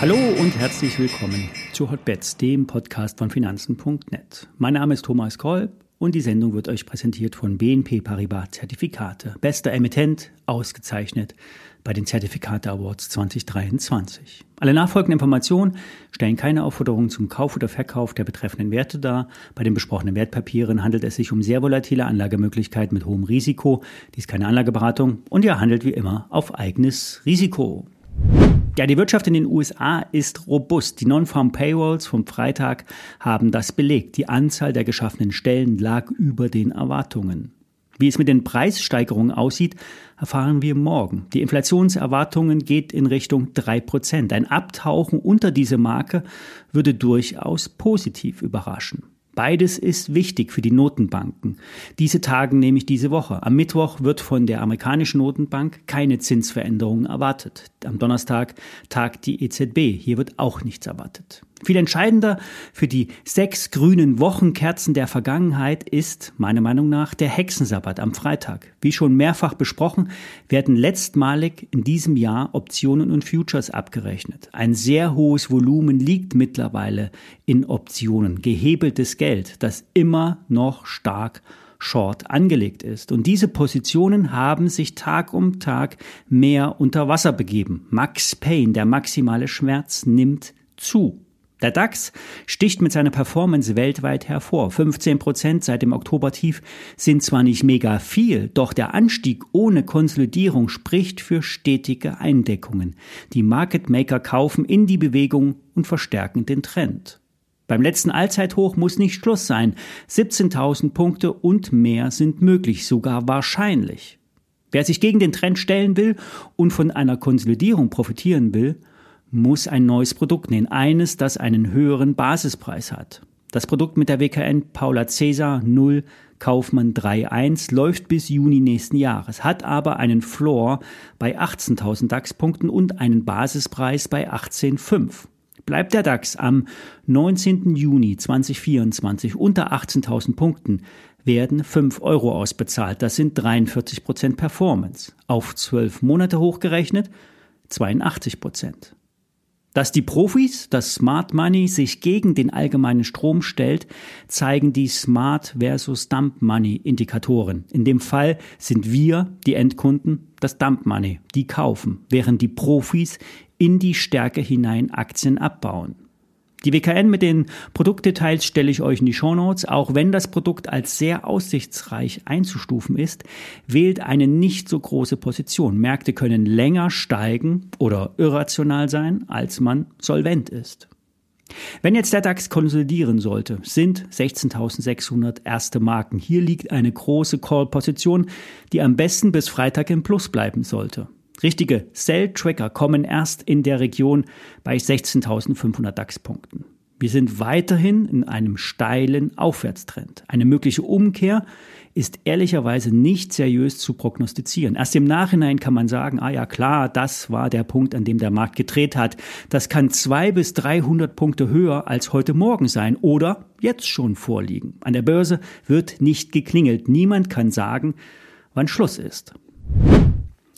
Hallo und herzlich willkommen zu Hotbets, dem Podcast von Finanzen.net. Mein Name ist Thomas Kolb und die Sendung wird euch präsentiert von BNP Paribas Zertifikate. Bester Emittent, ausgezeichnet bei den Zertifikate Awards 2023. Alle nachfolgenden Informationen stellen keine Aufforderung zum Kauf oder Verkauf der betreffenden Werte dar. Bei den besprochenen Wertpapieren handelt es sich um sehr volatile Anlagemöglichkeiten mit hohem Risiko. Dies ist keine Anlageberatung und ihr handelt wie immer auf eigenes Risiko. Ja, die Wirtschaft in den USA ist robust. Die Non-Farm Payrolls vom Freitag haben das belegt. Die Anzahl der geschaffenen Stellen lag über den Erwartungen. Wie es mit den Preissteigerungen aussieht, erfahren wir morgen. Die Inflationserwartungen geht in Richtung drei Prozent. Ein Abtauchen unter diese Marke würde durchaus positiv überraschen. Beides ist wichtig für die Notenbanken. Diese tagen nämlich diese Woche. Am Mittwoch wird von der amerikanischen Notenbank keine Zinsveränderung erwartet. Am Donnerstag tagt die EZB. Hier wird auch nichts erwartet. Viel entscheidender für die sechs grünen Wochenkerzen der Vergangenheit ist, meiner Meinung nach, der Hexensabbat am Freitag. Wie schon mehrfach besprochen, werden letztmalig in diesem Jahr Optionen und Futures abgerechnet. Ein sehr hohes Volumen liegt mittlerweile in Optionen, gehebeltes Geld, das immer noch stark Short angelegt ist. Und diese Positionen haben sich Tag um Tag mehr unter Wasser begeben. Max Payne, der maximale Schmerz, nimmt zu. Der DAX sticht mit seiner Performance weltweit hervor. 15 Prozent seit dem Oktobertief sind zwar nicht mega viel, doch der Anstieg ohne Konsolidierung spricht für stetige Eindeckungen. Die Market Maker kaufen in die Bewegung und verstärken den Trend. Beim letzten Allzeithoch muss nicht Schluss sein. 17.000 Punkte und mehr sind möglich, sogar wahrscheinlich. Wer sich gegen den Trend stellen will und von einer Konsolidierung profitieren will, muss ein neues Produkt nehmen, eines, das einen höheren Basispreis hat. Das Produkt mit der WKN Paula Cäsar 0 Kaufmann 3.1 läuft bis Juni nächsten Jahres, hat aber einen Floor bei 18.000 DAX-Punkten und einen Basispreis bei 18.5. Bleibt der DAX am 19. Juni 2024 unter 18.000 Punkten, werden 5 Euro ausbezahlt. Das sind 43 Prozent Performance. Auf 12 Monate hochgerechnet 82 Prozent. Dass die Profis, das Smart Money, sich gegen den allgemeinen Strom stellt, zeigen die Smart versus Dump Money Indikatoren. In dem Fall sind wir, die Endkunden, das Dump Money, die kaufen, während die Profis in die Stärke hinein Aktien abbauen. Die WKN mit den Produktdetails stelle ich euch in die Shownotes. Auch wenn das Produkt als sehr aussichtsreich einzustufen ist, wählt eine nicht so große Position. Märkte können länger steigen oder irrational sein, als man solvent ist. Wenn jetzt der DAX konsolidieren sollte, sind 16.600 erste Marken. Hier liegt eine große Call-Position, die am besten bis Freitag im Plus bleiben sollte. Richtige Sell-Tracker kommen erst in der Region bei 16.500 DAX-Punkten. Wir sind weiterhin in einem steilen Aufwärtstrend. Eine mögliche Umkehr ist ehrlicherweise nicht seriös zu prognostizieren. Erst im Nachhinein kann man sagen, ah ja klar, das war der Punkt, an dem der Markt gedreht hat. Das kann zwei bis 300 Punkte höher als heute Morgen sein oder jetzt schon vorliegen. An der Börse wird nicht geklingelt. Niemand kann sagen, wann Schluss ist.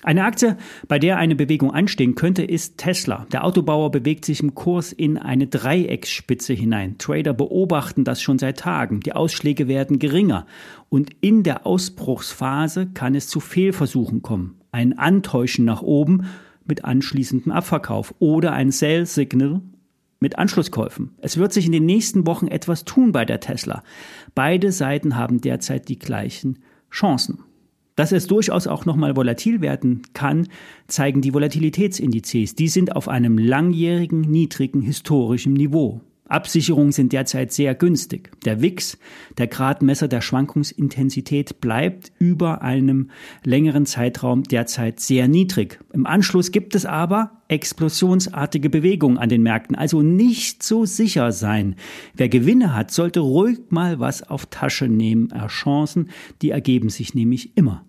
Eine Aktie, bei der eine Bewegung anstehen könnte, ist Tesla. Der Autobauer bewegt sich im Kurs in eine Dreiecksspitze hinein. Trader beobachten das schon seit Tagen. Die Ausschläge werden geringer. Und in der Ausbruchsphase kann es zu Fehlversuchen kommen. Ein Antäuschen nach oben mit anschließendem Abverkauf oder ein Sell Signal mit Anschlusskäufen. Es wird sich in den nächsten Wochen etwas tun bei der Tesla. Beide Seiten haben derzeit die gleichen Chancen. Dass es durchaus auch nochmal volatil werden kann, zeigen die Volatilitätsindizes. Die sind auf einem langjährigen, niedrigen historischen Niveau. Absicherungen sind derzeit sehr günstig. Der WIX, der Gradmesser der Schwankungsintensität, bleibt über einem längeren Zeitraum derzeit sehr niedrig. Im Anschluss gibt es aber explosionsartige Bewegungen an den Märkten, also nicht so sicher sein. Wer Gewinne hat, sollte ruhig mal was auf Tasche nehmen. Chancen, die ergeben sich nämlich immer.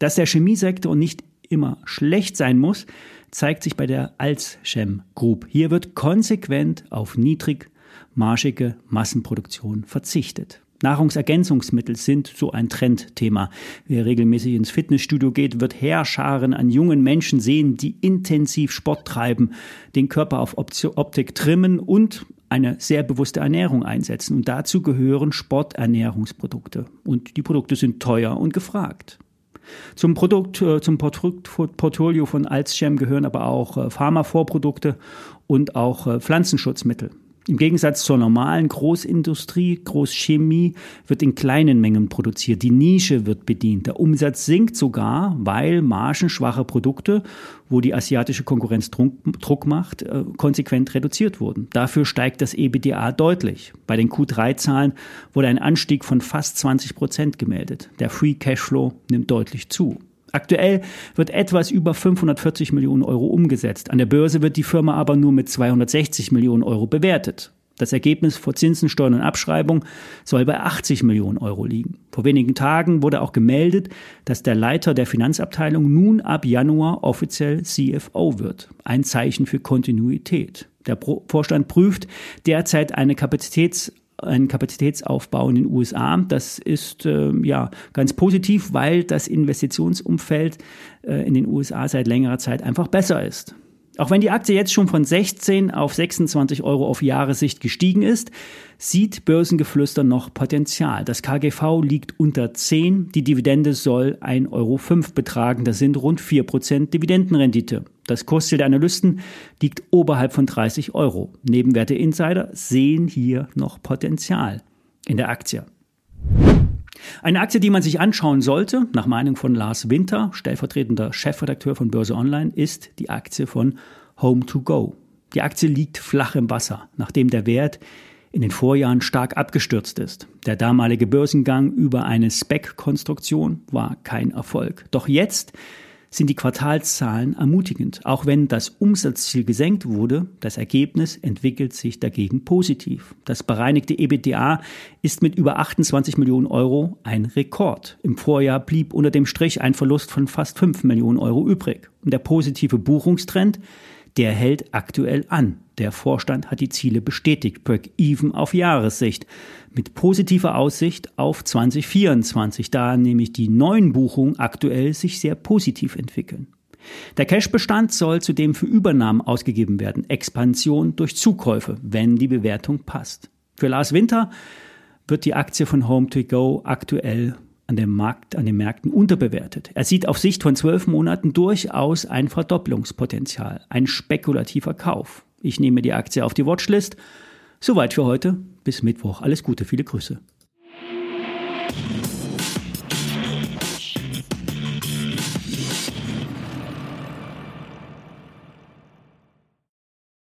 Dass der Chemiesektor nicht immer schlecht sein muss, zeigt sich bei der Alzchem Group. Hier wird konsequent auf niedrigmarschige Massenproduktion verzichtet. Nahrungsergänzungsmittel sind so ein Trendthema. Wer regelmäßig ins Fitnessstudio geht, wird Heerscharen an jungen Menschen sehen, die intensiv Sport treiben, den Körper auf Optik trimmen und eine sehr bewusste Ernährung einsetzen. Und dazu gehören Sporternährungsprodukte. Und die Produkte sind teuer und gefragt. Zum Produkt, äh, zum Portfolio von Alzchem gehören aber auch äh, Pharmavorprodukte und auch äh, Pflanzenschutzmittel. Im Gegensatz zur normalen Großindustrie, Großchemie wird in kleinen Mengen produziert. Die Nische wird bedient. Der Umsatz sinkt sogar, weil margenschwache Produkte, wo die asiatische Konkurrenz Druck macht, äh, konsequent reduziert wurden. Dafür steigt das EBDA deutlich. Bei den Q3-Zahlen wurde ein Anstieg von fast 20 Prozent gemeldet. Der Free Cashflow nimmt deutlich zu. Aktuell wird etwas über 540 Millionen Euro umgesetzt. An der Börse wird die Firma aber nur mit 260 Millionen Euro bewertet. Das Ergebnis vor Zinsen, Steuern und Abschreibung soll bei 80 Millionen Euro liegen. Vor wenigen Tagen wurde auch gemeldet, dass der Leiter der Finanzabteilung nun ab Januar offiziell CFO wird. Ein Zeichen für Kontinuität. Der Vorstand prüft derzeit eine Kapazitäts einen Kapazitätsaufbau in den USA. Das ist äh, ja ganz positiv, weil das Investitionsumfeld äh, in den USA seit längerer Zeit einfach besser ist. Auch wenn die Aktie jetzt schon von 16 auf 26 Euro auf Jahressicht gestiegen ist, sieht Börsengeflüster noch Potenzial. Das KGV liegt unter 10, die Dividende soll 1,05 Euro betragen, das sind rund 4% Dividendenrendite. Das Kursziel der Analysten liegt oberhalb von 30 Euro. Nebenwerte Insider sehen hier noch Potenzial in der Aktie. Eine Aktie, die man sich anschauen sollte, nach Meinung von Lars Winter, stellvertretender Chefredakteur von Börse Online, ist die Aktie von Home2Go. Die Aktie liegt flach im Wasser, nachdem der Wert in den Vorjahren stark abgestürzt ist. Der damalige Börsengang über eine Spec-Konstruktion war kein Erfolg. Doch jetzt sind die Quartalszahlen ermutigend. Auch wenn das Umsatzziel gesenkt wurde, das Ergebnis entwickelt sich dagegen positiv. Das bereinigte EBITDA ist mit über 28 Millionen Euro ein Rekord. Im Vorjahr blieb unter dem Strich ein Verlust von fast 5 Millionen Euro übrig. Und der positive Buchungstrend der hält aktuell an. Der Vorstand hat die Ziele bestätigt, Break-Even auf Jahressicht, mit positiver Aussicht auf 2024, da nämlich die neuen Buchungen aktuell sich sehr positiv entwickeln. Der Cashbestand soll zudem für Übernahmen ausgegeben werden, Expansion durch Zukäufe, wenn die Bewertung passt. Für Lars Winter wird die Aktie von Home2Go aktuell an dem Markt, an den Märkten unterbewertet. Er sieht auf Sicht von zwölf Monaten durchaus ein Verdopplungspotenzial, ein spekulativer Kauf. Ich nehme die Aktie auf die Watchlist. Soweit für heute. Bis Mittwoch. Alles Gute, viele Grüße.